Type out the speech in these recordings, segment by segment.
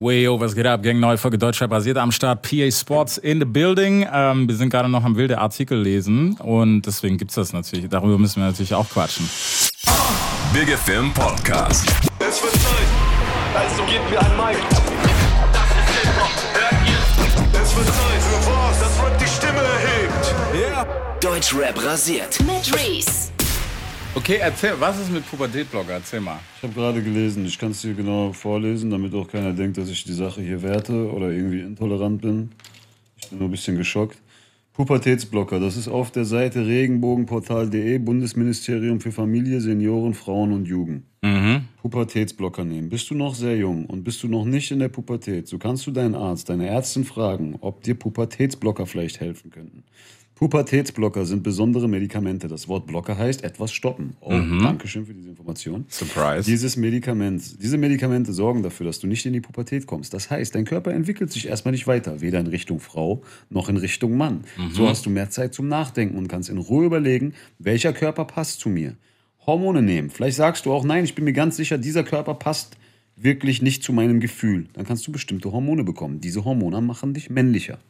Wayo, was geht ab? Gang, neue Folge Deutschrap basiert am Start. PA Sports in the building. Ähm, wir sind gerade noch am wilde Artikel lesen und deswegen gibt's das natürlich. Darüber müssen wir natürlich auch quatschen. Big Film Podcast. Es wird Zeit. Also gebt mir ein Mic. Das ist Hip-Hop. Hört ihr? Es wird Zeit für was, das Rap die Stimme erhebt. Deutschrap rasiert. Mit Reese. Okay, erzähl, was ist mit Pubertätblogger? Erzähl mal. Ich habe gerade gelesen, ich kann es dir genau vorlesen, damit auch keiner denkt, dass ich die Sache hier werte oder irgendwie intolerant bin. Ich bin nur ein bisschen geschockt. Pubertätsblocker, das ist auf der Seite regenbogenportal.de, Bundesministerium für Familie, Senioren, Frauen und Jugend. Pubertätsblocker nehmen. Bist du noch sehr jung und bist du noch nicht in der Pubertät, so kannst du deinen Arzt, deine Ärztin fragen, ob dir Pubertätsblocker vielleicht helfen könnten. Pubertätsblocker sind besondere Medikamente. Das Wort Blocker heißt etwas stoppen. Oh, danke schön für diese Information. Surprise. Dieses Medikament, diese Medikamente sorgen dafür, dass du nicht in die Pubertät kommst. Das heißt, dein Körper entwickelt sich erstmal nicht weiter, weder in Richtung Frau noch in Richtung Mann. So hast du mehr Zeit zum Nachdenken und kannst in Ruhe überlegen, welcher Körper passt zu mir. Hormone nehmen. Vielleicht sagst du auch, nein, ich bin mir ganz sicher, dieser Körper passt wirklich nicht zu meinem Gefühl. Dann kannst du bestimmte Hormone bekommen. Diese Hormone machen dich männlicher.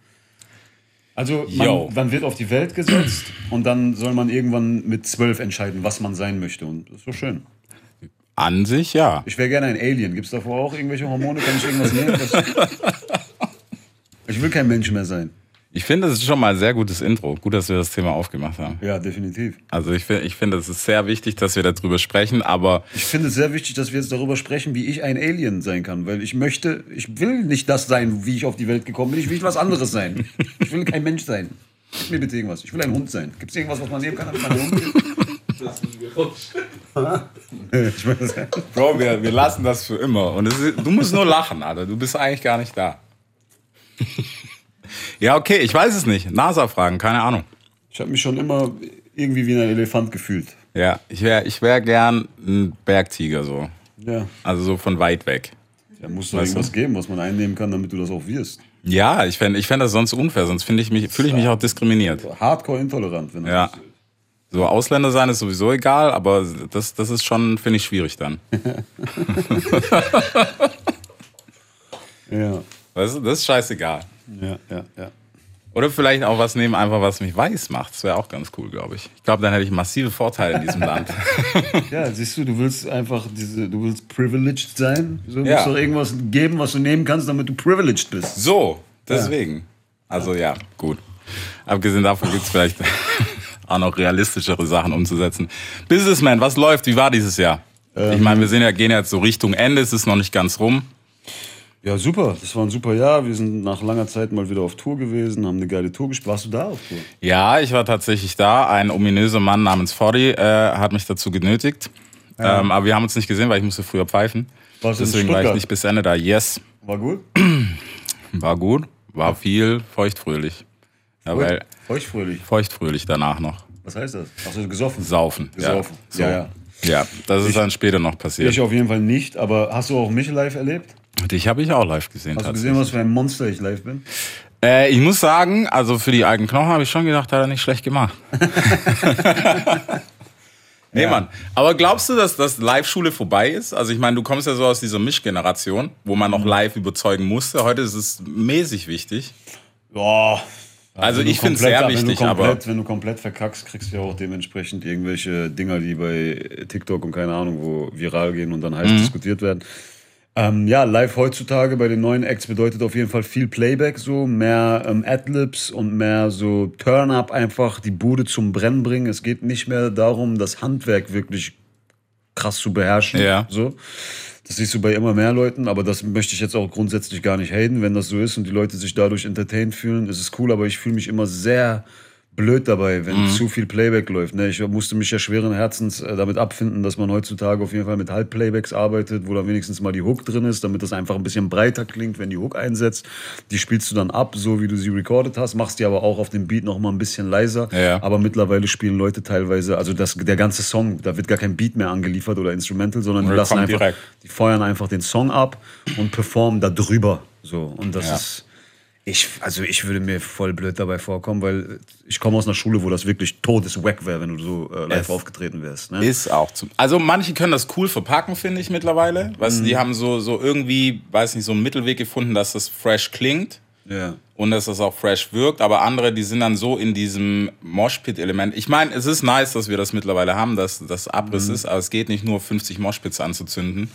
Also man, man wird auf die Welt gesetzt und dann soll man irgendwann mit zwölf entscheiden, was man sein möchte. Und das ist so schön. An sich, ja. Ich wäre gerne ein Alien. Gibt es davor auch irgendwelche Hormone? Kann ich irgendwas nehmen? Ich will kein Mensch mehr sein. Ich finde, das ist schon mal ein sehr gutes Intro. Gut, dass wir das Thema aufgemacht haben. Ja, definitiv. Also ich finde, ich finde, es ist sehr wichtig, dass wir darüber sprechen, aber Ich finde es sehr wichtig, dass wir jetzt darüber sprechen, wie ich ein Alien sein kann. Weil ich möchte, ich will nicht das sein, wie ich auf die Welt gekommen bin. Ich will was anderes sein. Ich will kein Mensch sein. Gib mir bitte irgendwas. Ich will ein Hund sein. Gibt es irgendwas, was man nehmen kann, ein Hund ist? meine, das- Bro, wir, wir lassen das für immer. Und ist, du musst nur lachen, Alter. Du bist eigentlich gar nicht da. Ja, okay, ich weiß es nicht. NASA fragen, keine Ahnung. ich habe mich schon immer irgendwie wie ein Elefant gefühlt. Ja, ich wäre ich wär gern ein Bergtiger so. Ja. Also so von weit weg. Da muss doch Weißt du? irgendwas geben, was man einnehmen kann, damit du das auch wirst. Ja, ich fände ich fänd das sonst unfair, sonst finde ich mich, fühle ich mich auch diskriminiert. Hardcore intolerant, wenn Ja. das. So Ausländer sein ist sowieso egal, aber das, das ist schon, finde ich, schwierig dann. Ja. Weißt du, das ist scheißegal. Ja, ja, ja. Oder vielleicht auch was nehmen, einfach was mich weiß macht. Das wäre auch ganz cool, glaube ich. Ich glaube, dann hätte ich massive Vorteile in diesem Land. Ja, siehst du, du willst einfach diese, du willst privileged sein. So, Ja. musst doch irgendwas geben, was du nehmen kannst, damit du privileged bist. So, deswegen. Also ja, gut. Abgesehen davon gibt es vielleicht auch noch realistischere Sachen umzusetzen. Businessman, was läuft? Wie war dieses Jahr? ich meine, wir sind ja, gehen jetzt so Richtung Ende, es ist noch nicht ganz rum. Ja, super. Das war ein super Jahr. Wir sind nach langer Zeit mal wieder auf Tour gewesen, haben eine geile Tour gespielt. Warst du da auf Tour? Ja, ich war tatsächlich da. Ein ominöser Mann namens Foddy äh, hat mich dazu genötigt. Ähm, aber wir haben uns nicht gesehen, weil ich musste früher pfeifen. Warst du Deswegen war ich nicht bis Ende da. Yes, War gut? war gut, war viel feuchtfröhlich. Ja, weil Feuchtfröhlich. feuchtfröhlich danach noch. Was heißt das? Achso, gesoffen. Saufen. Gesoffen. Ja, so. Ja, ja. ja, das ist dann später noch passiert. Ich auf jeden Fall nicht, aber hast du auch mich live erlebt? Dich habe ich auch live gesehen. Hast du gesehen, was für ein Monster ich live bin? Äh, ich muss sagen, also für die alten Knochen habe ich schon gedacht, hat er nicht schlecht gemacht. nee, Mann. Aber glaubst du, dass das Live-Schule vorbei ist? Also ich meine, du kommst ja so aus dieser Mischgeneration, wo man Mhm. noch live überzeugen musste. Heute ist es mäßig wichtig. Boah. Also Wenn du ich finde es sehr wenn du wichtig, aber komplett, Wenn du komplett verkackst, kriegst du ja auch dementsprechend irgendwelche Dinger, die bei TikTok und keine Ahnung wo viral gehen und dann heiß Mhm. diskutiert werden. Ähm, ja, live heutzutage bei den neuen Acts bedeutet auf jeden Fall viel Playback, so mehr ähm, Adlibs und mehr so Turn-up, einfach die Bude zum Brennen bringen. Es geht nicht mehr darum, das Handwerk wirklich krass zu beherrschen. Ja. So. Das siehst du bei immer mehr Leuten, aber das möchte ich jetzt auch grundsätzlich gar nicht haten. Wenn das so ist und die Leute sich dadurch entertained fühlen, ist es cool, aber ich fühle mich immer sehr blöd dabei, wenn zu viel Playback läuft. Ne? Ich musste mich ja schweren Herzens äh, damit abfinden, dass man heutzutage auf jeden Fall mit Halbplaybacks arbeitet, wo dann wenigstens mal die Hook drin ist, damit das einfach ein bisschen breiter klingt, wenn die Hook einsetzt. Die spielst du dann ab, so wie du sie recorded hast, machst die aber auch auf dem Beat noch mal ein bisschen leiser. Ja. Aber mittlerweile spielen Leute teilweise, also das, der ganze Song, da wird gar kein Beat mehr angeliefert oder Instrumental, sondern die lassen einfach, direkt. die feuern einfach den Song ab und performen da drüber. So. Und das Ja. ist Ich, also ich würde mir voll blöd dabei vorkommen, weil ich komme aus einer Schule, wo das wirklich todeswack wäre, wenn du so äh, live Es aufgetreten wärst. Ne? Ist auch zum. Also manche können das cool verpacken, finde ich mittlerweile. Weißt du, die haben so, so irgendwie, weiß nicht, so einen Mittelweg gefunden, dass das fresh klingt ja. und dass das auch fresh wirkt. Aber andere, die sind dann so in diesem Moshpit-Element. Ich meine, es ist nice, dass wir das mittlerweile haben, dass das Abriss ist, aber es geht nicht nur 50 Moshpits anzuzünden.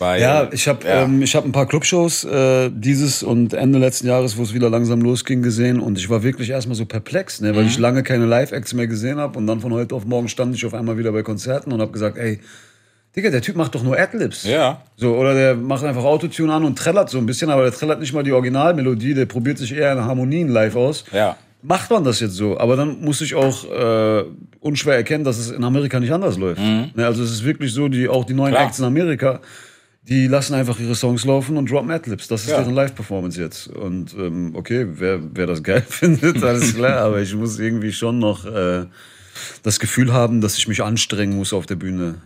Weil, Ja, ich habe Ja. ähm, ich hab ein paar Clubshows äh, dieses und Ende letzten Jahres, wo es wieder langsam losging, gesehen und ich war wirklich erstmal so perplex, ne, weil ich lange keine Live-Acts mehr gesehen habe und dann von heute auf morgen stand ich auf einmal wieder bei Konzerten und habe gesagt, ey, Digga, der Typ macht doch nur Adlibs. Ja. So, oder der macht einfach Autotune an und trällert so ein bisschen, aber der trällert nicht mal die Originalmelodie, der probiert sich eher in Harmonien live aus. Ja. Macht man das jetzt so? Aber dann muss ich auch äh, unschwer erkennen, dass es in Amerika nicht anders läuft. Ne, also es ist wirklich so, die, auch die neuen Mhm. Klar. Acts in Amerika, die lassen einfach ihre Songs laufen und droppen Adlibs. Das ist Ja. deren Live-Performance jetzt. Und ähm, okay, wer, wer das geil findet, alles klar. aber ich muss irgendwie schon noch äh, das Gefühl haben, dass ich mich anstrengen muss auf der Bühne.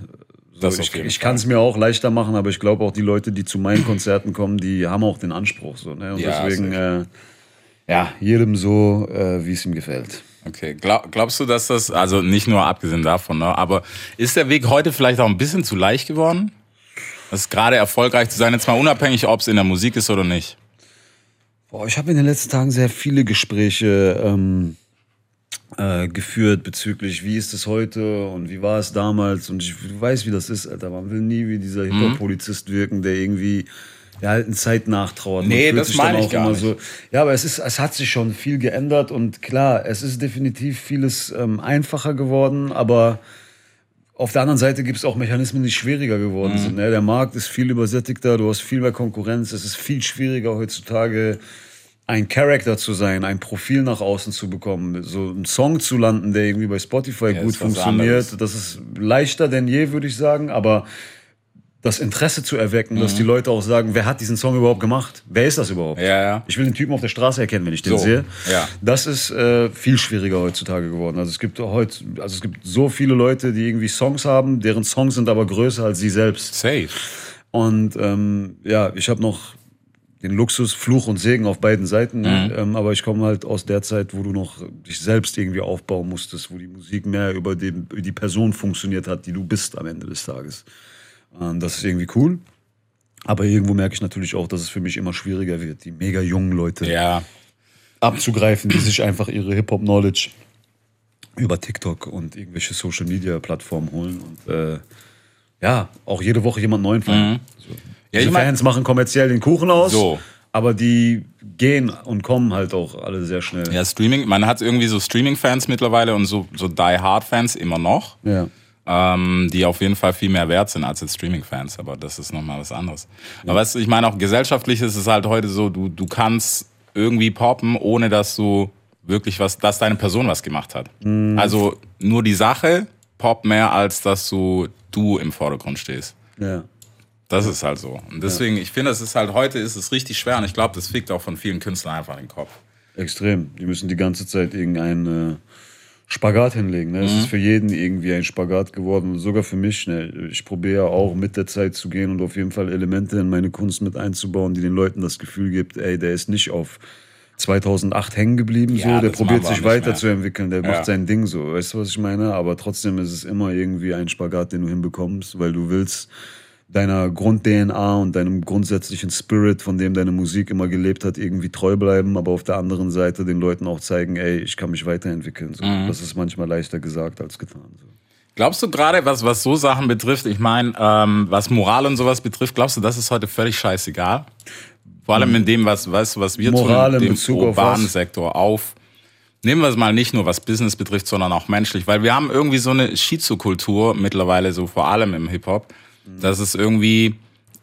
So, ich ich kann es mir auch leichter machen, aber ich glaube auch die Leute, die zu meinen Konzerten kommen, die haben auch den Anspruch. So, ne? Und Ja, deswegen, äh, ja, jedem so, äh, wie es ihm gefällt. Okay, Glaub, glaubst du, dass das, also nicht nur abgesehen davon, ne, aber ist der Weg heute vielleicht auch ein bisschen zu leicht geworden? Das ist gerade erfolgreich zu sein, jetzt mal unabhängig, ob es in der Musik ist oder nicht. Boah, ich habe in den letzten Tagen sehr viele Gespräche ähm, äh, geführt bezüglich, wie ist es heute und wie war es damals. Und ich du weißt, wie das ist, Alter. Man will nie wie dieser Hip-Hop-Polizist wirken, der irgendwie der alten Zeit nachtrauert. Nee, das meine ich gar nicht. So, ja, aber es, ist, es hat sich schon viel geändert und klar, es ist definitiv vieles ähm, einfacher geworden, aber auf der anderen Seite gibt es auch Mechanismen, die schwieriger geworden Mhm. sind. Ne? Der Markt ist viel übersättigter, du hast viel mehr Konkurrenz. Es ist viel schwieriger heutzutage, ein Charakter zu sein, ein Profil nach außen zu bekommen, so einen Song zu landen, der irgendwie bei Spotify Ja, gut funktioniert. Das ist leichter denn je, würde ich sagen, aber das Interesse zu erwecken, Mhm. dass die Leute auch sagen, wer hat diesen Song überhaupt gemacht? Wer ist das überhaupt? Ja, ja. Ich will den Typen auf der Straße erkennen, wenn ich den So, sehe. ja. Das ist äh, viel schwieriger heutzutage geworden. Also es gibt heute, also es gibt so viele Leute, die irgendwie Songs haben, deren Songs sind aber größer als sie selbst. Safe. Und ähm, ja, ich habe noch den Luxus, Fluch und Segen auf beiden Seiten. Mhm. Ähm, aber ich komme halt aus der Zeit, wo du noch dich selbst irgendwie aufbauen musstest, wo die Musik mehr über, den, über die Person funktioniert hat, die du bist am Ende des Tages. Ähm, das ist irgendwie cool. Aber irgendwo merke ich natürlich auch, dass es für mich immer schwieriger wird, die mega jungen Leute Ja. abzugreifen, die sich einfach ihre Hip-Hop-Knowledge über TikTok und irgendwelche Social-Media-Plattformen holen und äh, ja, auch jede Woche jemand neuen. So. Mhm. Ja, Diese ich mein- Fans machen kommerziell den Kuchen aus, So. aber die gehen und kommen halt auch alle sehr schnell. Ja, Streaming, man hat irgendwie so Streaming-Fans mittlerweile und so, so Die-Hard-Fans immer noch. Ja. Ähm, die auf jeden Fall viel mehr wert sind als jetzt Streaming-Fans, aber das ist nochmal was anderes. Aber weißt du, ich meine auch gesellschaftlich ist es halt heute so, du, du kannst irgendwie poppen, ohne dass du wirklich was, dass deine Person was gemacht hat. Also nur die Sache poppt mehr, als dass du du im Vordergrund stehst. Ja. Das ist halt so. Und deswegen, ich finde, es ist halt, heute ist es richtig schwer und ich glaube, das fickt auch von vielen Künstlern einfach den Kopf. Extrem. Die müssen die ganze Zeit irgendeinen äh, Spagat hinlegen. Ne? Es Mhm. ist für jeden irgendwie ein Spagat geworden, sogar für mich. Ne? Ich probiere ja auch mit der Zeit zu gehen und auf jeden Fall Elemente in meine Kunst mit einzubauen, die den Leuten das Gefühl gibt, ey, der ist nicht auf 2008 hängen geblieben, Ja, so, der probiert sich weiterzuentwickeln, der Ja. macht sein Ding so, weißt du, was ich meine? Aber trotzdem ist es immer irgendwie ein Spagat, den du hinbekommst, weil du willst deiner Grund-DNA und deinem grundsätzlichen Spirit, von dem deine Musik immer gelebt hat, irgendwie treu bleiben, aber auf der anderen Seite den Leuten auch zeigen, ey, ich kann mich weiterentwickeln. So. Mhm. Das ist manchmal leichter gesagt als getan. So. Glaubst du gerade, was, was so Sachen betrifft, ich meine, ähm, was Moral und sowas betrifft, glaubst du, das ist heute völlig scheißegal? Vor allem in dem, was, du, was wir Moral tun, in dem Bezug auf urbanen was? Sektor auf. Nehmen wir es mal nicht nur, was Business betrifft, sondern auch menschlich, weil wir haben irgendwie so eine Schizokultur mittlerweile, so vor allem im Hip-Hop, dass es irgendwie,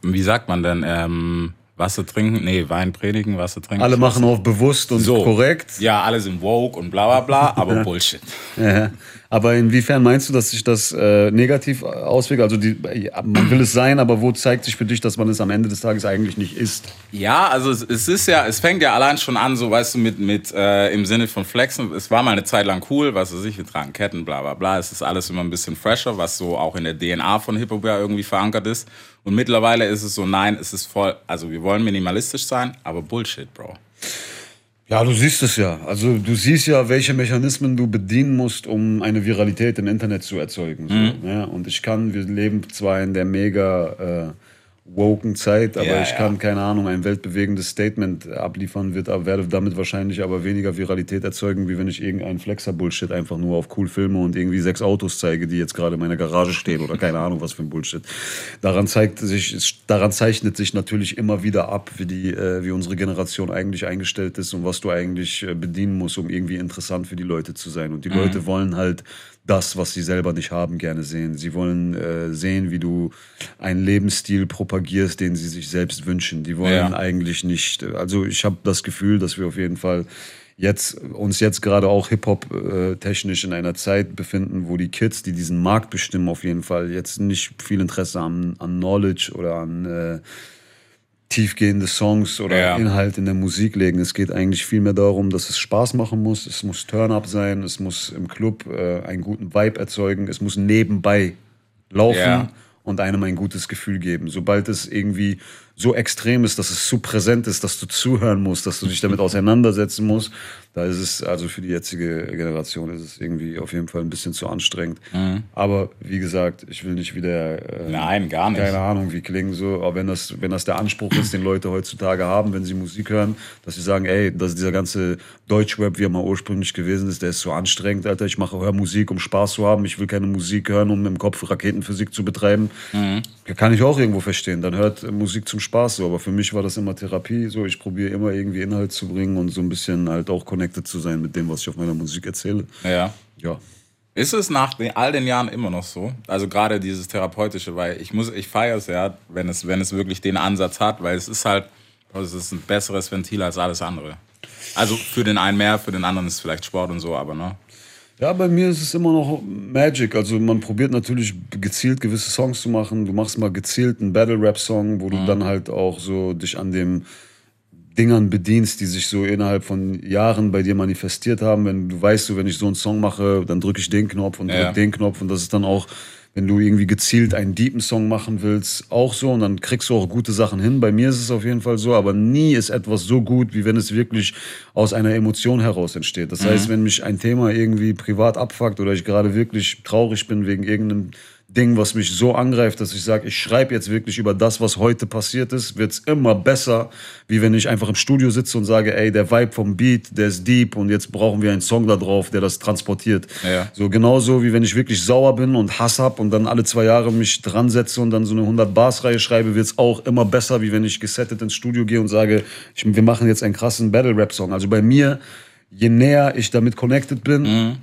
wie sagt man denn, ähm, Wasser trinken, nee, Wein predigen, Wasser trinken. Alle machen auf bewusst und So. korrekt. Ja, alle sind woke und bla bla bla, aber Bullshit. Ja. Aber inwiefern meinst du, dass sich das äh, negativ auswirkt? Also die, man will es sein, aber wo zeigt sich für dich, dass man es am Ende des Tages eigentlich nicht ist? Ja, also es, es ist ja, es fängt ja allein schon an, so weißt du, mit, mit äh, im Sinne von Flexen. Es war mal eine Zeit lang cool, was weiß ich, wir tragen Ketten, bla bla bla. Es ist alles immer ein bisschen fresher, was so auch in der DNA von Hip-Hop ja irgendwie verankert ist. Und mittlerweile ist es so, nein, es ist voll, also wir wollen minimalistisch sein, aber Bullshit, Bro. Ja, du siehst es ja. Also du siehst ja, welche Mechanismen du bedienen musst, um eine Viralität im Internet zu erzeugen. So, Mhm. ne? Und ich kann, wir leben zwar in der mega äh, woken Zeit, aber Ja, ich ja. kann, keine Ahnung, ein weltbewegendes Statement abliefern, wird, aber werde damit wahrscheinlich aber weniger Viralität erzeugen, wie wenn ich irgendeinen Flexer-Bullshit einfach nur auf cool filme und irgendwie sechs Autos zeige, die jetzt gerade in meiner Garage stehen oder keine Ahnung, was für ein Bullshit. Daran zeigt sich, daran zeichnet sich natürlich immer wieder ab, wie die, äh, wie unsere Generation eigentlich eingestellt ist und was du eigentlich äh, bedienen musst, um irgendwie interessant für die Leute zu sein. Und die Leute wollen halt das, was sie selber nicht haben, gerne sehen. Sie wollen äh, sehen, wie du einen Lebensstil propagierst, den sie sich selbst wünschen. Die wollen Ja. eigentlich nicht. Also ich habe das Gefühl, dass wir auf jeden Fall jetzt uns jetzt gerade auch Hip-Hop äh, technisch in einer Zeit befinden, wo die Kids, die diesen Markt bestimmen, auf jeden Fall jetzt nicht viel Interesse an, an Knowledge oder an äh, tiefgehende Songs oder Ja. Inhalt in der Musik legen. Es geht eigentlich viel mehr darum, dass es Spaß machen muss. Es muss Turn-up sein. Es muss im Club äh, einen guten Vibe erzeugen. Es muss nebenbei laufen Ja. und einem ein gutes Gefühl geben. Sobald es irgendwie so extrem ist, dass es zu präsent ist, dass du zuhören musst, dass du dich damit auseinandersetzen musst, da ist es, also für die jetzige Generation ist es irgendwie auf jeden Fall ein bisschen zu anstrengend. Aber wie gesagt, ich will nicht wieder, äh, Nein, gar nicht. keine Ahnung, wie klingen so, aber wenn das, wenn das der Anspruch ist, den Leute heutzutage haben, wenn sie Musik hören, dass sie sagen, ey, dass dieser ganze Deutschrap, wie er mal ursprünglich gewesen ist, der ist so anstrengend, Alter, ich mache, höre Musik, um Spaß zu haben, ich will keine Musik hören, um im Kopf Raketenphysik zu betreiben. Kann ich auch irgendwo verstehen, dann hört Musik zum Spaß so, aber für mich war das immer Therapie, so, ich probiere immer irgendwie Inhalt zu bringen und so ein bisschen halt auch connected zu sein mit dem, was ich auf meiner Musik erzähle. Ja. Ja. Ist es nach den, all den Jahren immer noch so? Also gerade dieses therapeutische, weil ich muss, ich feiere es ja, wenn es, wenn es wirklich den Ansatz hat, weil es ist halt, es ist ein besseres Ventil als alles andere. Also für den einen mehr, für den anderen ist es vielleicht Sport und so, aber ne? Ja, bei mir ist es immer noch Magic. Also man probiert natürlich gezielt gewisse Songs zu machen. Du machst mal gezielt einen Battle-Rap-Song, wo du dann halt auch so dich an dem Dingern bedienst, die sich so innerhalb von Jahren bei dir manifestiert haben. Wenn du weißt, so, wenn ich so einen Song mache, dann drücke ich den Knopf und Ja. drück den Knopf und das ist dann auch, wenn du irgendwie gezielt einen deepen Song machen willst, auch so und dann kriegst du auch gute Sachen hin. Bei mir ist es auf jeden Fall so, aber nie ist etwas so gut, wie wenn es wirklich aus einer Emotion heraus entsteht. Das heißt, wenn mich ein Thema irgendwie privat abfuckt oder ich gerade wirklich traurig bin wegen irgendeinem Ding, was mich so angreift, dass ich sage, ich schreibe jetzt wirklich über das, was heute passiert ist, wird's immer besser, wie wenn ich einfach im Studio sitze und sage, ey, der Vibe vom Beat, der ist deep und jetzt brauchen wir einen Song da drauf, der das transportiert. Ja. So genauso wie wenn ich wirklich sauer bin und Hass hab und dann alle zwei Jahre mich dran setze und dann so eine 100 Bars Reihe schreibe, wird's auch immer besser, wie wenn ich gesettet ins Studio gehe und sage, ich, wir machen jetzt einen krassen Battle Rap Song. Also bei mir, je näher ich damit connected bin,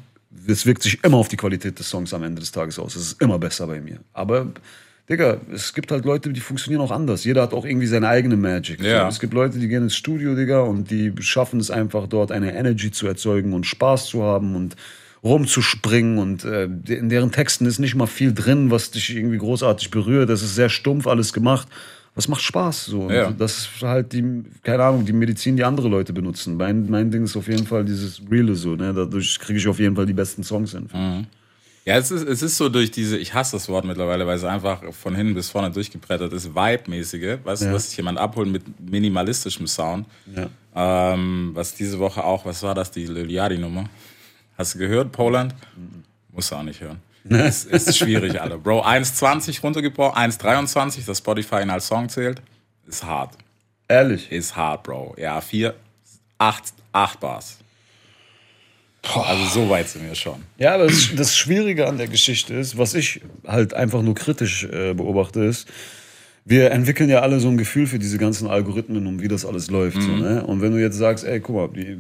es wirkt sich immer auf die Qualität des Songs am Ende des Tages aus. Es ist immer besser bei mir. Aber Digga, es gibt halt Leute, die funktionieren auch anders. Jeder hat auch irgendwie seine eigene Magic. Ja. So, es gibt Leute, die gehen ins Studio, Digga, und die schaffen es einfach dort eine Energy zu erzeugen und Spaß zu haben und rumzuspringen und äh, in deren Texten ist nicht mal viel drin, was dich irgendwie großartig berührt. Das ist sehr stumpf alles gemacht. Es macht Spaß so. Ja. Das ist halt die, keine Ahnung, die Medizin, die andere Leute benutzen. Mein, mein Ding ist auf jeden Fall dieses Reale so. Ne? Dadurch kriege ich auf jeden Fall die besten Songs hin. Ja, es ist, es ist so durch diese, ich hasse das Wort mittlerweile, weil es einfach von hinten bis vorne durchgebrettert ist, Vibe-mäßige, weißt du, Ja. dass sich jemand abholt mit minimalistischem Sound. Ja. Ähm, was diese Woche auch, was war das, die Lil Yachty-Nummer? Hast du gehört, Poland? Musst du auch nicht hören. Es ist schwierig, Alter. Bro, 1,20 runtergebrochen, 1,23, das Spotify ihn als Song zählt, ist hart. Ehrlich. Ist hart, Bro. Ja, 4, 8, 8 Bars. Also so weit sind wir schon. Ja, aber das, das Schwierige an der Geschichte ist, was ich halt einfach nur kritisch äh, beobachte, ist, wir entwickeln ja alle so ein Gefühl für diese ganzen Algorithmen und wie das alles läuft. So, ne? Und wenn du jetzt sagst, ey, guck mal, die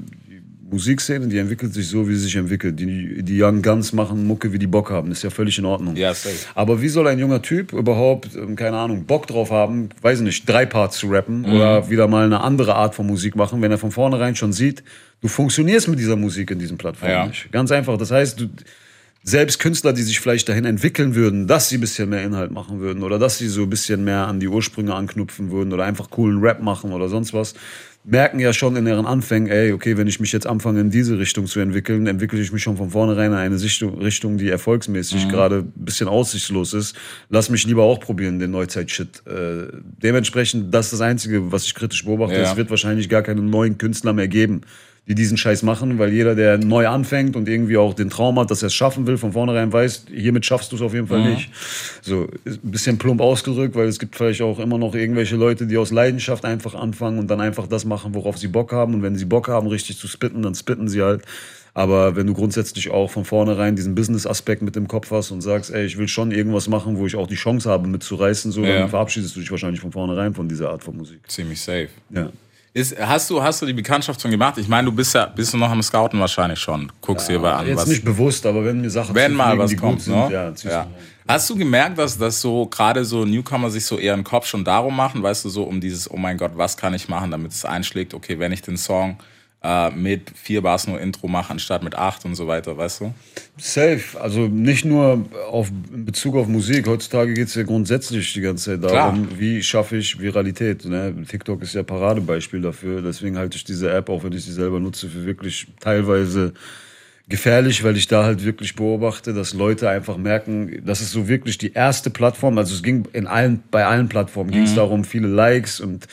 Musikszene, die entwickelt sich so, wie sie sich entwickelt. Die, die Young Guns machen Mucke, wie die Bock haben. ist ja völlig in Ordnung. Ja, safe. Aber wie soll ein junger Typ überhaupt, ähm, keine Ahnung, Bock drauf haben, weiß ich nicht, drei Parts zu rappen oder wieder mal eine andere Art von Musik machen, wenn er von vornherein schon sieht, du funktionierst mit dieser Musik in diesen Plattformen Ja. nicht. Ganz einfach. Das heißt, du, selbst Künstler, die sich vielleicht dahin entwickeln würden, dass sie ein bisschen mehr Inhalt machen würden oder dass sie so ein bisschen mehr an die Ursprünge anknüpfen würden oder einfach coolen Rap machen oder sonst was, merken ja schon in ihren Anfängen, ey, okay, wenn ich mich jetzt anfange in diese Richtung zu entwickeln, entwickle ich mich schon von vornherein in eine Richtung, die erfolgsmäßig gerade ein bisschen aussichtslos ist. Lass mich lieber auch probieren, den Neuzeit-Shit. Äh, dementsprechend, das ist das Einzige, was ich kritisch beobachte. Ja. Es wird wahrscheinlich gar keine neuen Künstler mehr geben, die diesen Scheiß machen, weil jeder, der neu anfängt und irgendwie auch den Traum hat, dass er es schaffen will, von vornherein weiß, hiermit schaffst du es auf jeden Fall nicht. So, ist ein bisschen plump ausgedrückt, weil es gibt vielleicht auch immer noch irgendwelche Leute, die aus Leidenschaft einfach anfangen und dann einfach das machen, worauf sie Bock haben. Und wenn sie Bock haben, richtig zu spitten, dann spitten sie halt. Aber wenn du grundsätzlich auch von vornherein diesen Business-Aspekt mit im Kopf hast und sagst, ey, ich will schon irgendwas machen, wo ich auch die Chance habe, mitzureißen, so, Ja. dann verabschiedest du dich wahrscheinlich von vornherein von dieser Art von Musik. Ziemlich safe. Ja. Ist, hast, du, hast du die Bekanntschaft schon gemacht? Ich meine, du bist ja bist du noch am Scouten wahrscheinlich schon. Guckst dir mal an, Jetzt was, nicht bewusst, aber wenn mir Sachen wenn mal was kommt. sind, ne? ja, ja. Hast du gemerkt, dass, dass so gerade so Newcomer sich so eher einen Kopf schon darum machen, weißt du, so um dieses, oh mein Gott, was kann ich machen, damit es einschlägt, okay, wenn ich den Song äh, mit vier Bars nur Intro mache, anstatt mit acht und so weiter, weißt du? Safe. Also nicht nur auf, in Bezug auf Musik. Heutzutage geht es ja grundsätzlich die ganze Zeit darum, wie schaffe ich Viralität. Ne? TikTok ist ja Paradebeispiel dafür. Deswegen halte ich diese App, auch wenn ich sie selber nutze, für wirklich teilweise gefährlich, weil ich da halt wirklich beobachte, dass Leute einfach merken, das ist so wirklich die erste Plattform. Also es ging in allen, bei allen Plattformen ging es darum, viele Likes und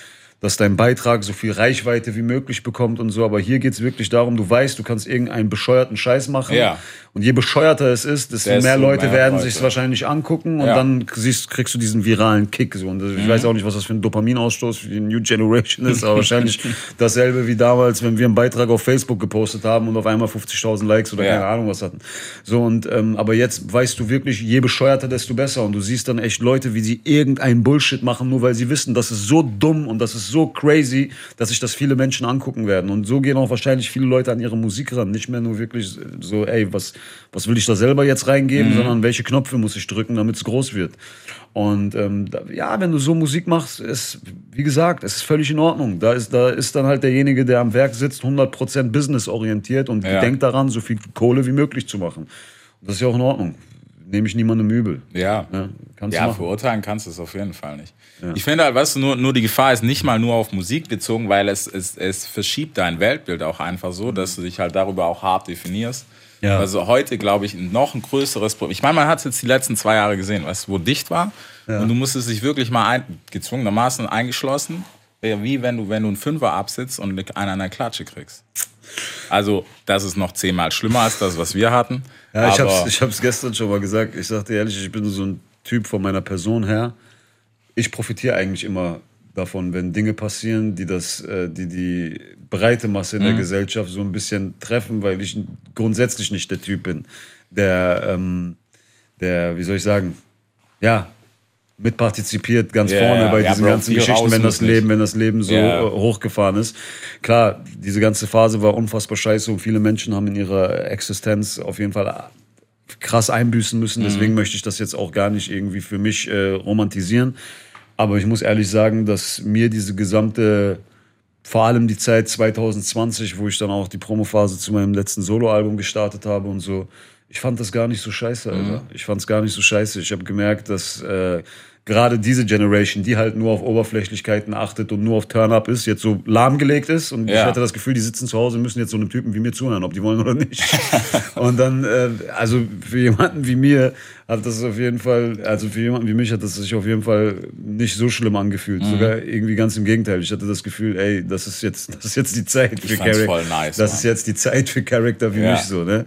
dass dein Beitrag so viel Reichweite wie möglich bekommt und so. Aber hier geht es wirklich darum, du weißt, du kannst irgendeinen bescheuerten Scheiß machen. Ja. Und je bescheuerter es ist, desto Desto mehr Leute mehr werden Leute. sich wahrscheinlich angucken und Ja. dann siehst, kriegst du diesen viralen Kick. So. Und ich Mhm. weiß auch nicht, was das für ein Dopaminausstoß für die New Generation ist, aber wahrscheinlich dasselbe wie damals, wenn wir einen Beitrag auf Facebook gepostet haben und auf einmal 50.000 Likes oder Ja. keine Ahnung was hatten. So und ähm, aber jetzt weißt du wirklich, je bescheuerter, desto besser. Und du siehst dann echt Leute, wie sie irgendeinen Bullshit machen, nur weil sie wissen, das ist so dumm und das ist so crazy, dass sich das viele Menschen angucken werden. Und so gehen auch wahrscheinlich viele Leute an ihre Musik ran. Nicht mehr nur wirklich so, ey, was, was will ich da selber jetzt reingeben, sondern welche Knöpfe muss ich drücken, damit es groß wird. Und ähm, ja, wenn du so Musik machst, ist, wie gesagt, es ist völlig in Ordnung. Da ist, da ist dann halt derjenige, der am Werk sitzt, 100% businessorientiert und Ja. denkt daran, so viel Kohle wie möglich zu machen. Und das ist ja auch in Ordnung. Nehme ich niemandem übel. Ja. Ja, kannst du ja, verurteilen kannst du es auf jeden Fall nicht. Ich finde halt, weißt du, nur, nur die Gefahr ist nicht mal nur auf Musik bezogen, weil es, es, es verschiebt dein Weltbild auch einfach so, dass du dich halt darüber auch hart definierst. Ja. Also heute, glaube ich, noch ein größeres Problem. Ich meine, man hat es jetzt die letzten zwei Jahre gesehen, weißt du, wo dicht war. Und du musstest dich wirklich mal ein, gezwungenermaßen eingeschlossen. Wäre wie wenn du, wenn du einen Fünfer absitzt und einen an der Klatsche kriegst. Also, das ist noch zehnmal schlimmer als das, was wir hatten. Ja, ich hab's, ich hab's gestern schon mal gesagt. Ich sagte ehrlich, ich bin so ein Typ von meiner Person her. Ich profitiere eigentlich immer davon, wenn Dinge passieren, die das, äh, die die breite Masse in Mhm. der Gesellschaft so ein bisschen treffen, weil ich grundsätzlich nicht der Typ bin, der, ähm, der, wie soll ich sagen, ja, mitpartizipiert ganz Ja, vorne bei ja, diesen Bro, ganzen Geschichten, wenn das. Leben, wenn das Leben so Ja. äh, hochgefahren ist. Klar, diese ganze Phase war unfassbar scheiße und viele Menschen haben in ihrer Existenz auf jeden Fall krass einbüßen müssen. Deswegen Mhm. möchte ich das jetzt auch gar nicht irgendwie für mich äh, romantisieren. Aber ich muss ehrlich sagen, dass mir diese gesamte, vor allem die Zeit 2020, wo ich dann auch die Promophase zu meinem letzten Soloalbum gestartet habe und so, ich fand das gar nicht so scheiße, Alter. Ich fand es gar nicht so scheiße. Ich habe gemerkt, dass äh, gerade diese Generation, die halt nur auf Oberflächlichkeiten achtet und nur auf Turn-Up ist, jetzt so lahmgelegt ist. Und ich Ja. hatte das Gefühl, die sitzen zu Hause und müssen jetzt so einem Typen wie mir zuhören, ob die wollen oder nicht. und dann, äh, also für jemanden wie mir hat das auf jeden Fall, also für jemanden wie mich hat das sich auf jeden Fall nicht so schlimm angefühlt. Mhm. Sogar irgendwie ganz im Gegenteil. Ich hatte das Gefühl, ey, das ist jetzt, das ist jetzt die Zeit für Charakter. nice, das Mann. ist jetzt die Zeit für Charakter wie Ja. mich so, ne?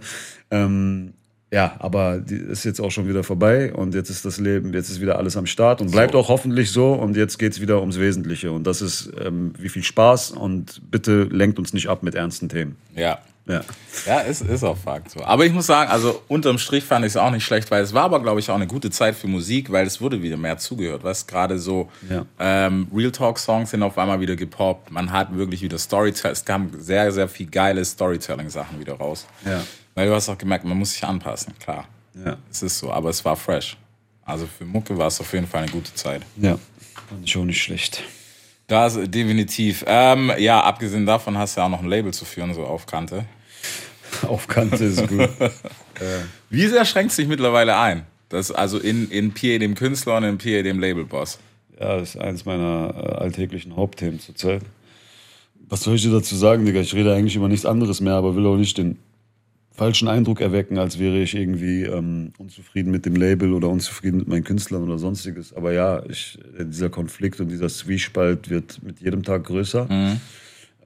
Ähm, ja, aber die ist jetzt auch schon wieder vorbei und jetzt ist das Leben, jetzt ist wieder alles am Start und bleibt So. auch hoffentlich so und jetzt geht's wieder ums Wesentliche und das ist ähm, wie viel Spaß und bitte lenkt uns nicht ab mit ernsten Themen. Ja. Ja. Ja, ist, ist auch Fakt so. Aber ich muss sagen, also unterm Strich fand ich es auch nicht schlecht, weil es war aber, glaube ich, auch eine gute Zeit für Musik, weil es wurde wieder mehr zugehört. Weißt gerade so Ja. ähm, Real Talk-Songs sind auf einmal wieder gepoppt. Man hat wirklich wieder Storytelling. Es kam sehr, sehr viel geile Storytelling-Sachen wieder raus. Ja. Weil du hast auch gemerkt, man muss sich anpassen, klar. Ja. Es ist so, aber es war fresh. Also für Mucke war es auf jeden Fall eine gute Zeit. Ja. Fand auch nicht schlecht. Das definitiv. Ähm, ja, abgesehen davon hast du ja auch noch ein Label zu führen, so auf Kante. Auf Kante ist gut. Wie sehr schränkt sich mittlerweile ein? Das also in, in PA dem Künstler und in PA dem Labelboss. Ja, das ist eines meiner äh, alltäglichen Hauptthemen zurzeit. Was soll ich dir dazu sagen, Digga? Ich rede eigentlich über nichts anderes mehr, aber will auch nicht den falschen Eindruck erwecken, als wäre ich irgendwie ähm, unzufrieden mit dem Label oder unzufrieden mit meinen Künstlern oder sonstiges. Aber ja, ich, äh, dieser Konflikt und dieser Zwiespalt wird mit jedem Tag größer.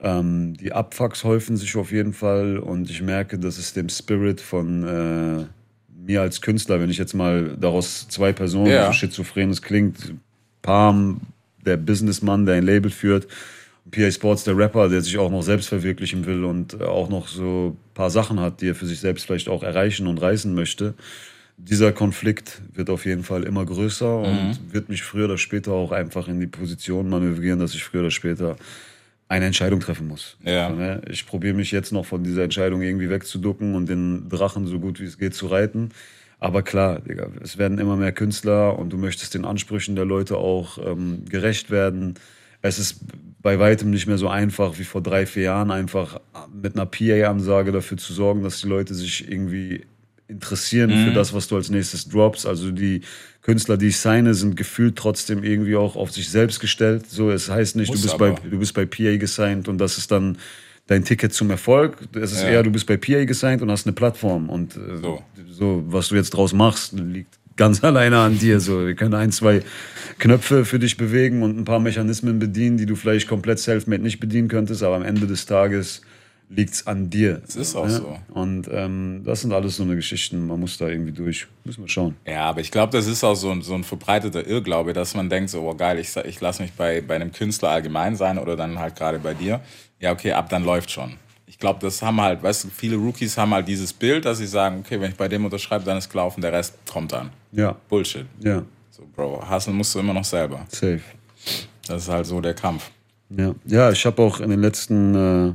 Ähm, die Abfucks häufen sich auf jeden Fall und ich merke, dass es dem Spirit von äh, mir als Künstler, wenn ich jetzt mal daraus zwei Personen, Ja. so schizophren es klingt, Palm, der Businessmann, der ein Label führt, PA Sports, der Rapper, der sich auch noch selbst verwirklichen will und äh, auch noch so ein paar Sachen hat, die er für sich selbst vielleicht auch erreichen und reißen möchte. Dieser Konflikt wird auf jeden Fall immer größer und wird mich früher oder später auch einfach in die Position manövrieren, dass ich früher oder später eine Entscheidung treffen muss. Ja. Ne? Ich probiere mich jetzt noch von dieser Entscheidung irgendwie wegzuducken und den Drachen so gut wie es geht zu reiten. Aber klar, Digga, es werden immer mehr Künstler und du möchtest den Ansprüchen der Leute auch ähm, gerecht werden. Es ist bei weitem nicht mehr so einfach wie vor drei, vier Jahren, einfach mit einer PA-Ansage dafür zu sorgen, dass die Leute sich irgendwie interessieren für das, was du als nächstes droppst. Also die Künstler, die ich signe, sind gefühlt trotzdem irgendwie auch auf sich selbst gestellt. So, es heißt nicht, Muss du bist, aber. bei, du bist bei PA gesigned und das ist dann dein Ticket zum Erfolg. Es ist Ja. eher, du bist bei PA gesigned und hast eine Plattform. Und äh, So. so, was du jetzt draus machst, liegt ganz alleine an dir. So, wir können ein, zwei Knöpfe für dich bewegen und ein paar Mechanismen bedienen, die du vielleicht komplett self-made nicht bedienen könntest, aber am Ende des Tages liegt's an dir. Es ist auch so. Und ähm, das sind alles so eine Geschichten, man muss da irgendwie durch. Müssen wir schauen. Ja, aber ich glaube, das ist auch so ein, so ein verbreiteter Irrglaube, dass man denkt, so, oh geil, ich, ich lasse mich bei, bei einem Künstler allgemein sein oder dann halt gerade bei dir. Ja, okay, ab dann läuft schon. Ich glaube, das haben halt, weißt du, viele Rookies haben halt dieses Bild, dass sie sagen, okay, wenn ich bei dem unterschreibe, dann ist gelaufen, der Rest kommt dann. Ja, Bullshit. ja, So, Bro, hustlen musst du immer noch selber. safe. Das ist halt so der Kampf. Ja, ja ich habe auch in den letzten äh,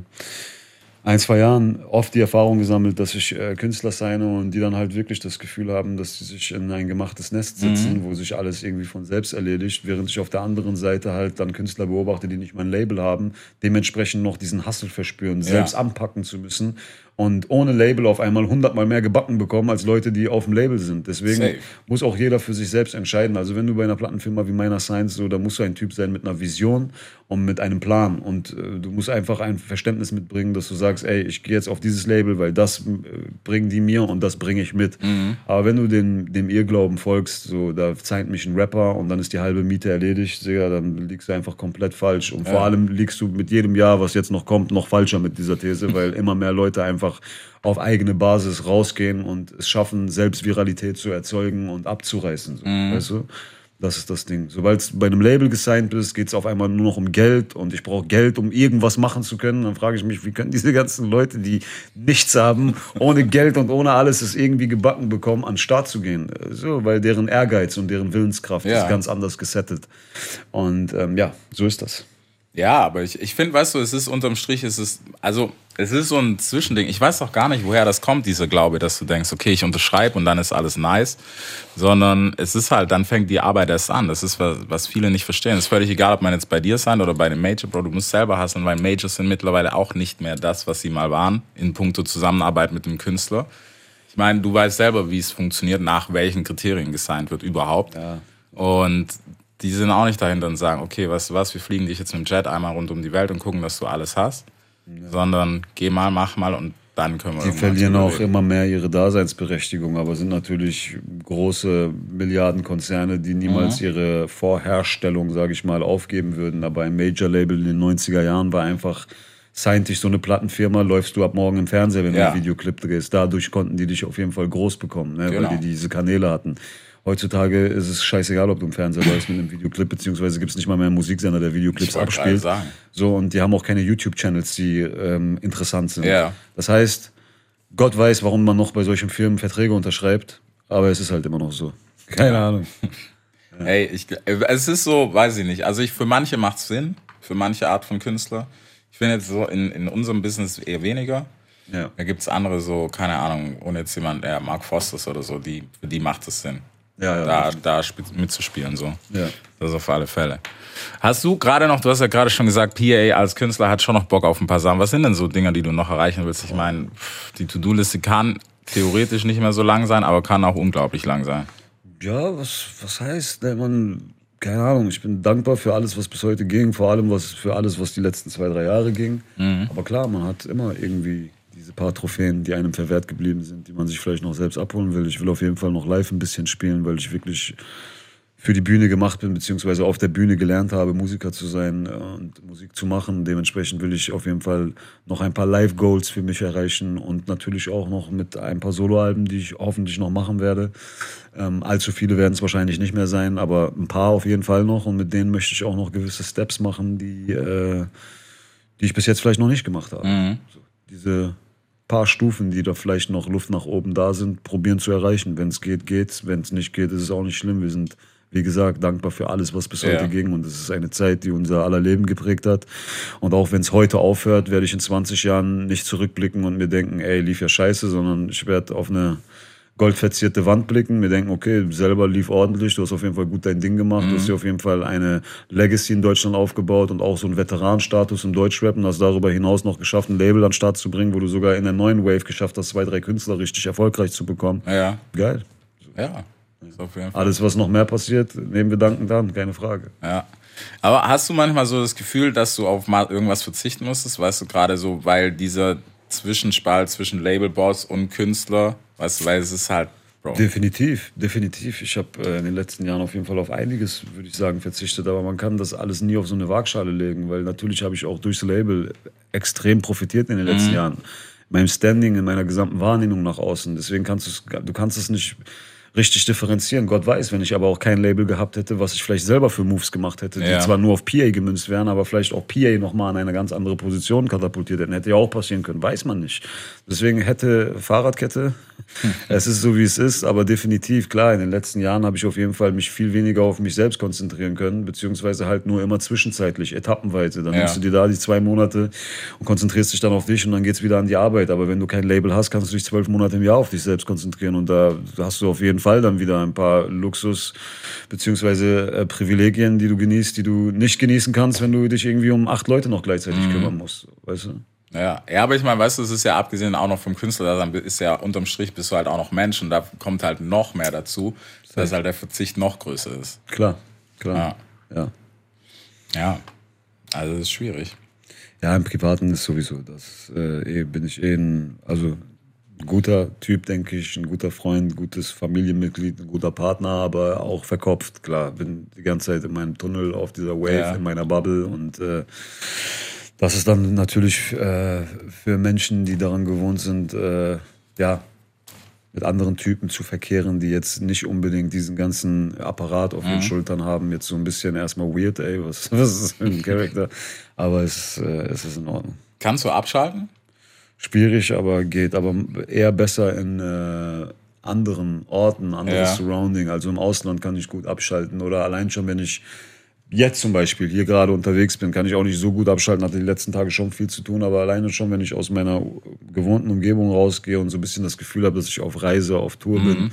ein, zwei Jahren oft die Erfahrung gesammelt, dass ich äh, Künstler seine und die dann halt wirklich das Gefühl haben, dass sie sich in ein gemachtes Nest sitzen, wo sich alles irgendwie von selbst erledigt, während ich auf der anderen Seite halt dann Künstler beobachte, die nicht mein Label haben, dementsprechend noch diesen Hustle verspüren, selbst anpacken zu müssen und ohne Label auf einmal hundertmal mehr gebacken bekommen als Leute, die auf dem Label sind. Deswegen Safe. muss auch jeder für sich selbst entscheiden. Also wenn du bei einer Plattenfirma wie meiner Science so, da musst du ein Typ sein mit einer Vision und mit einem Plan und äh, du musst einfach ein Verständnis mitbringen, dass du sagst, ey, ich gehe jetzt auf dieses Label, weil das äh, bringen die mir und das bringe ich mit. Aber wenn du den, dem Irrglauben folgst, so da zeigt mich ein Rapper und dann ist die halbe Miete erledigt, Digga, dann liegst du einfach komplett falsch und vor allem liegst du mit jedem Jahr, was jetzt noch kommt, noch falscher mit dieser These, weil immer mehr Leute einfach auf eigene Basis rausgehen und es schaffen, selbst Viralität zu erzeugen und abzureißen. So, Weißt du? Das ist das Ding. Sobald du bei einem Label gesigned bist, geht es auf einmal nur noch um Geld und ich brauche Geld, um irgendwas machen zu können. Dann frage ich mich, wie können diese ganzen Leute, die nichts haben, ohne Geld und ohne alles es irgendwie gebacken bekommen, an den Start zu gehen? So, weil deren Ehrgeiz und deren Willenskraft Ja. ist ganz anders gesettet. Und ähm, ja, so ist das. Ja, aber ich, ich finde, weißt du, es ist unterm Strich, es ist, also, es ist so ein Zwischending. Ich weiß doch gar nicht, woher das kommt, dieser Glaube, dass du denkst, okay, ich unterschreibe und dann ist alles nice. Sondern es ist halt, dann fängt die Arbeit erst an. Das ist, was, was viele nicht verstehen. Es ist völlig egal, ob man jetzt bei dir sein oder bei einem Major, Bro. Du musst selber hasseln, weil Majors sind mittlerweile auch nicht mehr das, was sie mal waren, in puncto Zusammenarbeit mit dem Künstler. Ich meine, du weißt selber, wie es funktioniert, nach welchen Kriterien gesigned wird überhaupt. Und die sind auch nicht dahinter und sagen, okay, weißt du was, wir fliegen dich jetzt mit dem Jet einmal rund um die Welt und gucken, dass du alles hast. Sondern geh mal, mach mal und dann können wir Die verlieren auch reden. immer mehr ihre Daseinsberechtigung, aber sind natürlich große Milliardenkonzerne, die niemals ihre Vorherstellung, sage ich mal, aufgeben würden. Aber ein Major-Label in den 90er Jahren war einfach, signed dich so eine Plattenfirma, läufst du ab morgen im Fernseher, wenn Ja. du einen Videoclip drehst. Dadurch konnten die dich auf jeden Fall groß bekommen, ne? Genau. weil die diese Kanäle hatten. Heutzutage ist es scheißegal, ob du im Fernseher läufst mit einem Videoclip, beziehungsweise gibt es nicht mal mehr einen Musiksender, der Videoclips abspielt. sagen. So, und die haben auch keine YouTube-Channels, die ähm, interessant sind. Ja. Das heißt, Gott weiß, warum man noch bei solchen Firmen Verträge unterschreibt, aber es ist halt immer noch so. Keine Ahnung. Hey, ich, es ist so, weiß ich nicht. Also ich, für manche macht es Sinn, für manche Art von Künstler. Ich finde jetzt so in, in unserem Business eher weniger. Ja. Da gibt es andere so, keine Ahnung, ohne jetzt jemand, der Mark Fosters oder so, die, für die macht es Sinn. Ja, ja, da, da sp- mitzuspielen so. Ja. Das auf alle Fälle. Hast du gerade noch, du hast ja gerade schon gesagt, PA als Künstler hat schon noch Bock auf ein paar Sachen. Was sind denn so Dinge, die du noch erreichen willst? Ich meine, die To-Do-Liste kann theoretisch nicht mehr so lang sein, aber kann auch unglaublich lang sein. Ja, was, was heißt, man, keine Ahnung, ich bin dankbar für alles, was bis heute ging, vor allem was, für alles, was die letzten zwei, drei Jahre ging. Aber klar, man hat immer irgendwie diese paar Trophäen, die einem verwehrt geblieben sind, die man sich vielleicht noch selbst abholen will. Ich will auf jeden Fall noch live ein bisschen spielen, weil ich wirklich für die Bühne gemacht bin, beziehungsweise auf der Bühne gelernt habe, Musiker zu sein äh, und Musik zu machen. Dementsprechend will ich auf jeden Fall noch ein paar Live-Goals für mich erreichen und natürlich auch noch mit ein paar Soloalben, die ich hoffentlich noch machen werde. Ähm, allzu viele werden es wahrscheinlich nicht mehr sein, aber ein paar auf jeden Fall noch und mit denen möchte ich auch noch gewisse Steps machen, die, äh, die ich bis jetzt vielleicht noch nicht gemacht habe. Mhm. So, diese paar Stufen, die da vielleicht noch Luft nach oben da sind, probieren zu erreichen. Wenn es geht, geht's. Wenn es nicht geht, ist es auch nicht schlimm. Wir sind, wie gesagt, dankbar für alles, was bis Ja. heute ging. Und es ist eine Zeit, die unser aller Leben geprägt hat. Und auch wenn es heute aufhört, werde ich in 20 Jahren nicht zurückblicken und mir denken, ey, lief ja scheiße, sondern ich werde auf eine goldverzierte Wand blicken, mir denken, okay, selber lief ordentlich, du hast auf jeden Fall gut dein Ding gemacht, du hast dir auf jeden Fall eine Legacy in Deutschland aufgebaut und auch so einen Veteranenstatus im Deutschrap und hast darüber hinaus noch geschafft, ein Label an den Start zu bringen, wo du sogar in der neuen Wave geschafft hast, zwei, drei Künstler richtig erfolgreich zu bekommen. Ja, Geil. ja. Ist auf jeden Fall. Alles, was noch mehr passiert, nehmen wir dankend an, keine Frage. Ja. Aber hast du manchmal so das Gefühl, dass du auf mal irgendwas verzichten musstest? Weißt du, gerade so, weil dieser Zwischenspalt zwischen Labelboss und Künstler, weißt du, weil es ist halt, Bro. Definitiv, definitiv. Ich habe äh, in den letzten Jahren auf jeden Fall auf einiges, würde ich sagen, verzichtet. Aber man kann das alles nie auf so eine Waagschale legen, weil natürlich habe ich auch durchs Label extrem profitiert in den letzten Jahren. Meinem Standing, in meiner gesamten Wahrnehmung nach außen. Deswegen kannst du es, du kannst es nicht richtig differenzieren. Gott weiß, wenn ich aber auch kein Label gehabt hätte, was ich vielleicht selber für Moves gemacht hätte, die Ja. zwar nur auf PA gemünzt wären, aber vielleicht auch PA nochmal in eine ganz andere Position katapultiert hätten. Hätte ja auch passieren können, weiß man nicht. Deswegen hätte Fahrradkette, es ist so wie es ist, aber definitiv, klar, in den letzten Jahren habe ich auf jeden Fall mich viel weniger auf mich selbst konzentrieren können, beziehungsweise halt nur immer zwischenzeitlich, etappenweise. Dann Ja. nimmst du dir da die zwei Monate und konzentrierst dich dann auf dich und dann geht's wieder an die Arbeit. Aber wenn du kein Label hast, kannst du dich zwölf Monate im Jahr auf dich selbst konzentrieren und da hast du auf jeden Fall dann wieder ein paar Luxus beziehungsweise äh, Privilegien, die du genießt, die du nicht genießen kannst, wenn du dich irgendwie um acht Leute noch gleichzeitig kümmern musst. Weißt du? Ja, ja, aber ich meine, weißt du, es ist ja abgesehen auch noch vom Künstler, dann ist ja unterm Strich bist du halt auch noch Mensch und da kommt halt noch mehr dazu, dass halt der Verzicht noch größer ist. Klar, klar. Ja. Ja, also das ist schwierig. Ja, im Privaten ist sowieso das. Äh, eh, bin ich eh also guter Typ, denke ich, ein guter Freund, gutes Familienmitglied, ein guter Partner, aber auch verkopft. Klar, bin die ganze Zeit in meinem Tunnel auf dieser Wave, Ja. in meiner Bubble und äh, das ist dann natürlich äh, für Menschen, die daran gewohnt sind, äh, ja, mit anderen Typen zu verkehren, die jetzt nicht unbedingt diesen ganzen Apparat auf den Schultern haben, jetzt so ein bisschen erstmal weird, ey, was, was ist das für ein Charakter? Aber es, äh, es ist in Ordnung. Kannst du abschalten? Schwierig, aber geht. Aber eher besser in äh, anderen Orten, anderes Ja. Surrounding. Also im Ausland kann ich gut abschalten. Oder allein schon, wenn ich jetzt zum Beispiel hier gerade unterwegs bin, kann ich auch nicht so gut abschalten. Hatte die letzten Tage schon viel zu tun, aber alleine schon, wenn ich aus meiner gewohnten Umgebung rausgehe und so ein bisschen das Gefühl habe, dass ich auf Reise, auf Tour bin,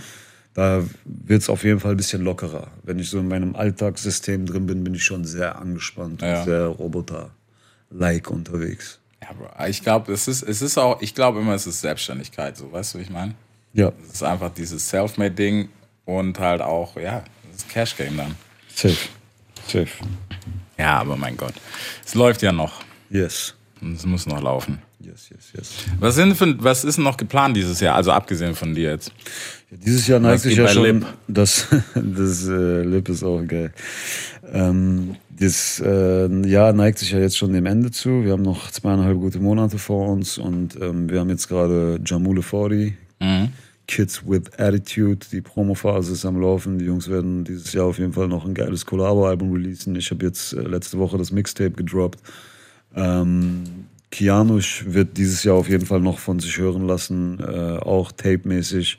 da wird es auf jeden Fall ein bisschen lockerer. Wenn ich so in meinem Alltagssystem drin bin, bin ich schon sehr angespannt Ja. und sehr Roboter-like unterwegs. Ja, Bro, ich glaube, es ist, es ist auch, ich glaube immer, es ist Selbstständigkeit, so, weißt du, wie ich meine? Ja, Es ist einfach dieses Selfmade-Ding und halt auch, ja, das Cash-Game dann. safe. Safe. Ja, aber mein Gott. Es läuft ja noch. Yes. Und Es muss noch laufen. Yes, yes, yes. Was, sind für, was ist denn noch geplant dieses Jahr? Also abgesehen von dir jetzt. Dieses Jahr neigt sich ja schon. Lip? Das, das äh, Lip ist auch geil. Ähm, das äh, Jahr neigt sich ja jetzt schon dem Ende zu. Wir haben noch zweieinhalb gute Monate vor uns und ähm, wir haben jetzt gerade Jamule 40, Kids with Attitude. Die Promophase ist am Laufen. Die Jungs werden dieses Jahr auf jeden Fall noch ein geiles Collabo-Album releasen. Ich habe jetzt äh, letzte Woche das Mixtape gedroppt. Ähm, Kianush wird dieses Jahr auf jeden Fall noch von sich hören lassen, äh, auch tape-mäßig.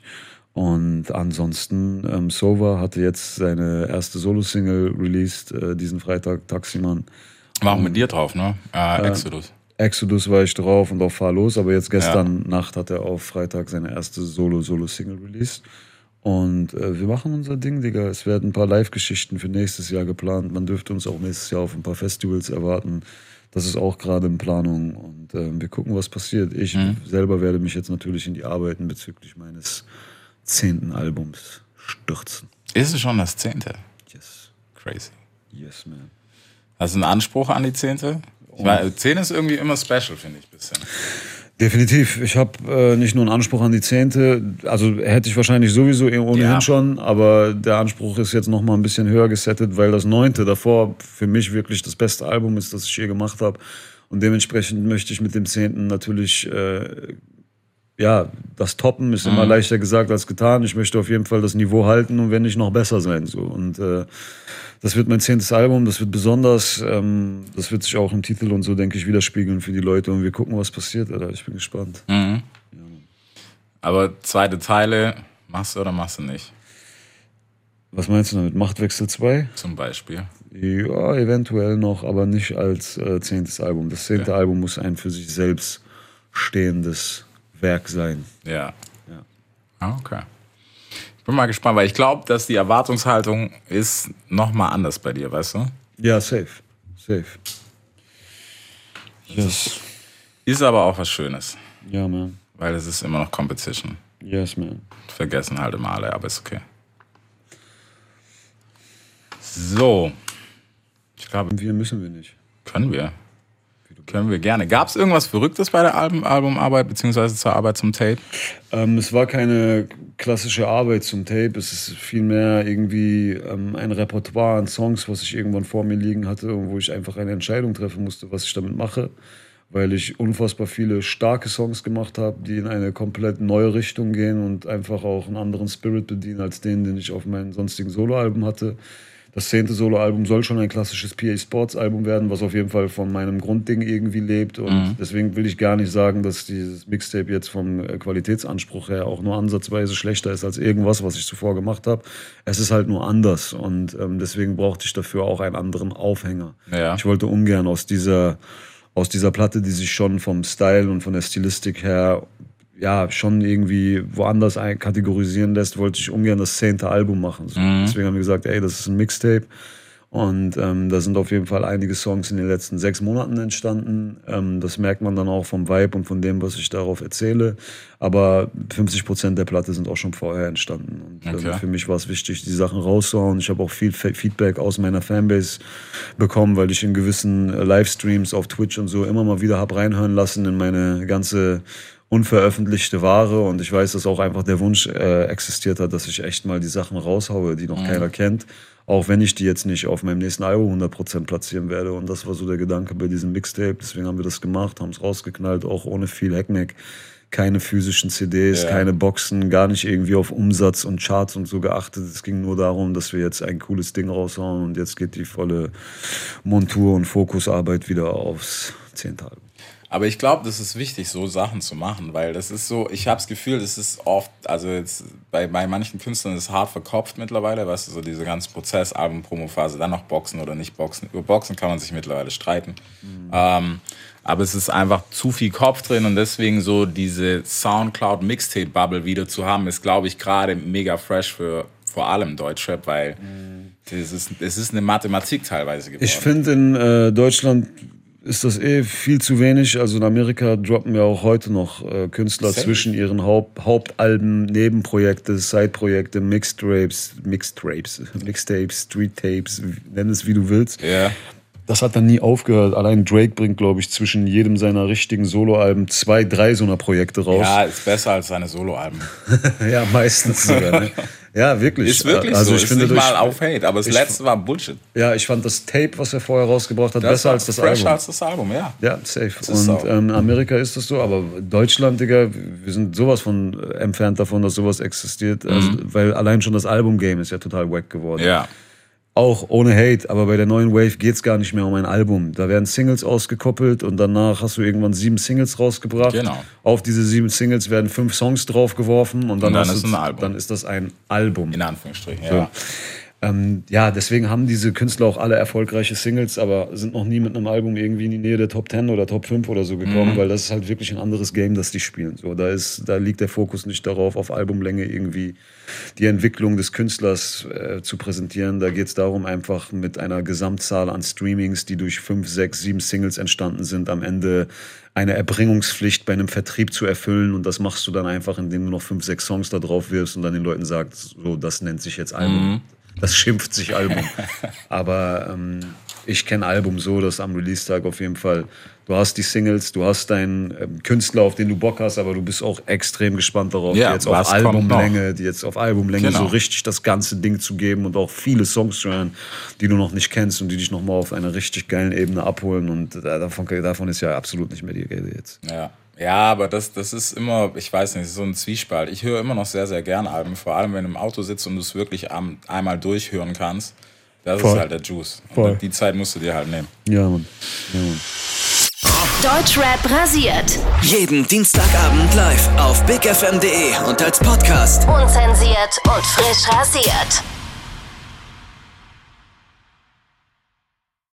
Und ansonsten, ähm, Sova hatte jetzt seine erste Solo-Single released, äh, diesen Freitag, Taximan. War auch mit dir drauf, ne? Äh, Exodus. Exodus war ich drauf und auf Fahr los, aber jetzt gestern Nacht hat er auf Freitag seine erste Solo-Solo-Single released. Und äh, wir machen unser Ding, Digga. Es werden ein paar Live-Geschichten für nächstes Jahr geplant. Man dürfte uns auch nächstes Jahr auf ein paar Festivals erwarten. Das ist auch gerade in Planung. Und äh, wir gucken, was passiert. Ich selber werde mich jetzt natürlich in die Arbeiten bezüglich meines zehnten Albums stürzen. Ist es schon das zehnte? Yes. Crazy. Yes, man. Hast du einen Anspruch an die zehnte? Meine, zehn ist irgendwie immer special, finde ich, ein bisschen. Definitiv. Ich habe äh, nicht nur einen Anspruch an die Zehnte, also hätte ich wahrscheinlich sowieso eh ohnehin Ja. schon, aber der Anspruch ist jetzt noch mal ein bisschen höher gesettet, weil das Neunte davor für mich wirklich das beste Album ist, das ich je gemacht habe. Und dementsprechend möchte ich mit dem Zehnten natürlich, äh, ja, das Toppen ist immer leichter gesagt als getan. Ich möchte auf jeden Fall das Niveau halten und wenn nicht noch besser sein. So. Und äh, das wird mein zehntes Album, das wird besonders. Ähm, das wird sich auch im Titel und so, denke ich, widerspiegeln für die Leute. Und wir gucken, was passiert, Alter. Ich bin gespannt. Aber zweite Teile machst du oder machst du nicht? Was meinst du damit? Machtwechsel 2? Zum Beispiel. Ja, eventuell noch, aber nicht als äh, zehntes Album. Das zehnte Album muss ein für sich selbst stehendes Werk sein. Ja. Ja. Ah, Okay. Ich bin mal gespannt, weil ich glaube, dass die Erwartungshaltung ist noch mal anders bei dir, weißt du? Ja, safe. Safe. Yes. Ist aber auch was Schönes, Ja, man. weil es ist immer noch Competition. Yes, man. Vergessen halt immer alle, aber ist okay. So. Ich glaube, Wir müssen wir nicht. können wir. Können wir gerne. Gab es irgendwas Verrücktes bei der Album Albumarbeit, beziehungsweise zur Arbeit zum Tape? Ähm, es war keine klassische Arbeit zum Tape. Es ist vielmehr irgendwie ähm, ein Repertoire an Songs, was ich irgendwann vor mir liegen hatte und wo ich einfach eine Entscheidung treffen musste, was ich damit mache. Weil ich unfassbar viele starke Songs gemacht habe, die in eine komplett neue Richtung gehen und einfach auch einen anderen Spirit bedienen als den, den ich auf meinen sonstigen Soloalben hatte. Das zehnte Soloalbum soll schon ein klassisches PA Sports Album werden, was auf jeden Fall von meinem Grundding irgendwie lebt. Und deswegen will ich gar nicht sagen, dass dieses Mixtape jetzt vom äh, Qualitätsanspruch her auch nur ansatzweise schlechter ist als irgendwas, was ich zuvor gemacht habe. Es ist halt nur anders und ähm, deswegen brauchte ich dafür auch einen anderen Aufhänger. Ja. Ich wollte ungern aus dieser, aus dieser Platte, die sich schon vom Style und von der Stilistik her ja, schon irgendwie woanders ein kategorisieren lässt, wollte ich ungern das zehnte Album machen. So. Deswegen haben wir gesagt, ey, das ist ein Mixtape. Und ähm, da sind auf jeden Fall einige Songs in den letzten sechs Monaten entstanden. Ähm, das merkt man dann auch vom Vibe und von dem, was ich darauf erzähle. Aber 50 Prozent der Platte sind auch schon vorher entstanden. Und Okay. ähm, für mich war es wichtig, die Sachen rauszuhauen. Ich habe auch viel Fe- Feedback aus meiner Fanbase bekommen, weil ich in gewissen äh, Livestreams auf Twitch und so immer mal wieder hab reinhören lassen in meine ganze unveröffentlichte Ware. Und ich weiß, dass auch einfach der Wunsch äh, existiert hat, dass ich echt mal die Sachen raushaue, die noch keiner kennt, auch wenn ich die jetzt nicht auf meinem nächsten Album 100% platzieren werde. Und das war so der Gedanke bei diesem Mixtape, deswegen haben wir das gemacht, haben es rausgeknallt, auch ohne viel Hackmack, keine physischen CDs, Ja. keine Boxen, gar nicht irgendwie auf Umsatz und Charts und so geachtet, es ging nur darum, dass wir jetzt ein cooles Ding raushauen. Und jetzt geht die volle Montur- und Fokusarbeit wieder aufs zehnte Album. Aber ich glaube, das ist wichtig, so Sachen zu machen, weil das ist so, ich habe das Gefühl, das ist oft, also jetzt bei, bei manchen Künstlern ist es hart verkopft mittlerweile, weißt du, so diese ganze Prozess, Album, Promophase, dann noch Boxen oder nicht Boxen. Über Boxen kann man sich mittlerweile streiten. Ähm, aber es ist einfach zu viel Kopf drin und deswegen so diese Soundcloud-Mixtape-Bubble wieder zu haben, ist, glaube ich, gerade mega fresh für vor allem Deutschrap, weil ist, es ist eine Mathematik teilweise geworden. Ich finde, in äh, Deutschland ist das eh viel zu wenig. Also in Amerika droppen ja auch heute noch äh, Künstler Safe. zwischen ihren Haupt Hauptalben, Nebenprojekte, Sideprojekte, Mixtapes, Mixtapes, Mixtapes, Street-Tapes, nenn es wie du willst. ja. Das hat dann nie aufgehört. Allein Drake bringt, glaube ich, zwischen jedem seiner richtigen Soloalben zwei, drei so einer Projekte raus. ja, ist besser als seine Soloalben. Ja, meistens sogar. Ne? Ja, wirklich. Ist wirklich also so. ich ist finde nicht durch- mal auf Hate, aber das ich- letzte war Bullshit. Ja, ich fand das Tape, was er vorher rausgebracht hat, besser war als das Album. als das Album, ja. Ja, safe. Und ähm, Amerika ist das so, aber Deutschland, Digga, wir sind sowas von entfernt davon, dass sowas existiert. Also, weil allein schon das Album-Game ist ja total wack geworden. Mhm. Ja. Auch ohne Hate, aber bei der neuen Wave geht's gar nicht mehr um ein Album. Da werden Singles ausgekoppelt und danach hast du irgendwann sieben Singles rausgebracht. Genau. Auf diese sieben Singles werden fünf Songs draufgeworfen und dann, dann hast ist du- ein Album. dann ist das ein Album. In Anführungsstrichen, So. Ja. Ähm, ja, deswegen haben diese Künstler auch alle erfolgreiche Singles, aber sind noch nie mit einem Album irgendwie in die Nähe der Top 10 oder Top 5 oder so gekommen, weil das ist halt wirklich ein anderes Game, das die spielen. So, da ist, da liegt der Fokus nicht darauf, auf Albumlänge irgendwie die Entwicklung des Künstlers äh, zu präsentieren. Da geht es darum, einfach mit einer Gesamtzahl an Streamings, die durch fünf, sechs, sieben Singles entstanden sind, am Ende eine Erbringungspflicht bei einem Vertrieb zu erfüllen. Und das machst du dann einfach, indem du noch fünf, sechs Songs da drauf wirfst und dann den Leuten sagst, so, das nennt sich jetzt Album. Das schimpft sich Album. Aber ähm, ich kenne Album so, dass am Release-Tag auf jeden Fall, du hast die Singles, du hast deinen ähm, Künstler, auf den du Bock hast, aber du bist auch extrem gespannt darauf, Ja, die jetzt auf? Albumlänge, die jetzt auf Albumlänge Genau. so richtig das ganze Ding zu geben und auch viele Songs zu hören, die du noch nicht kennst und die dich nochmal auf einer richtig geilen Ebene abholen und äh, davon, davon ist ja absolut nicht mehr die Rede jetzt. Ja. Ja, aber das, das ist immer, ich weiß nicht, so ein Zwiespalt. Ich höre immer noch sehr, sehr gern Alben, vor allem wenn du im Auto sitzt und du es wirklich am, einmal durchhören kannst. Das Voll. ist halt der Juice. Voll. Und die Zeit musst du dir halt nehmen. Ja, Mann. Ja, Mann. Deutschrap rasiert. Jeden Dienstagabend live auf bigfm.de und als Podcast. Unzensiert und frisch rasiert.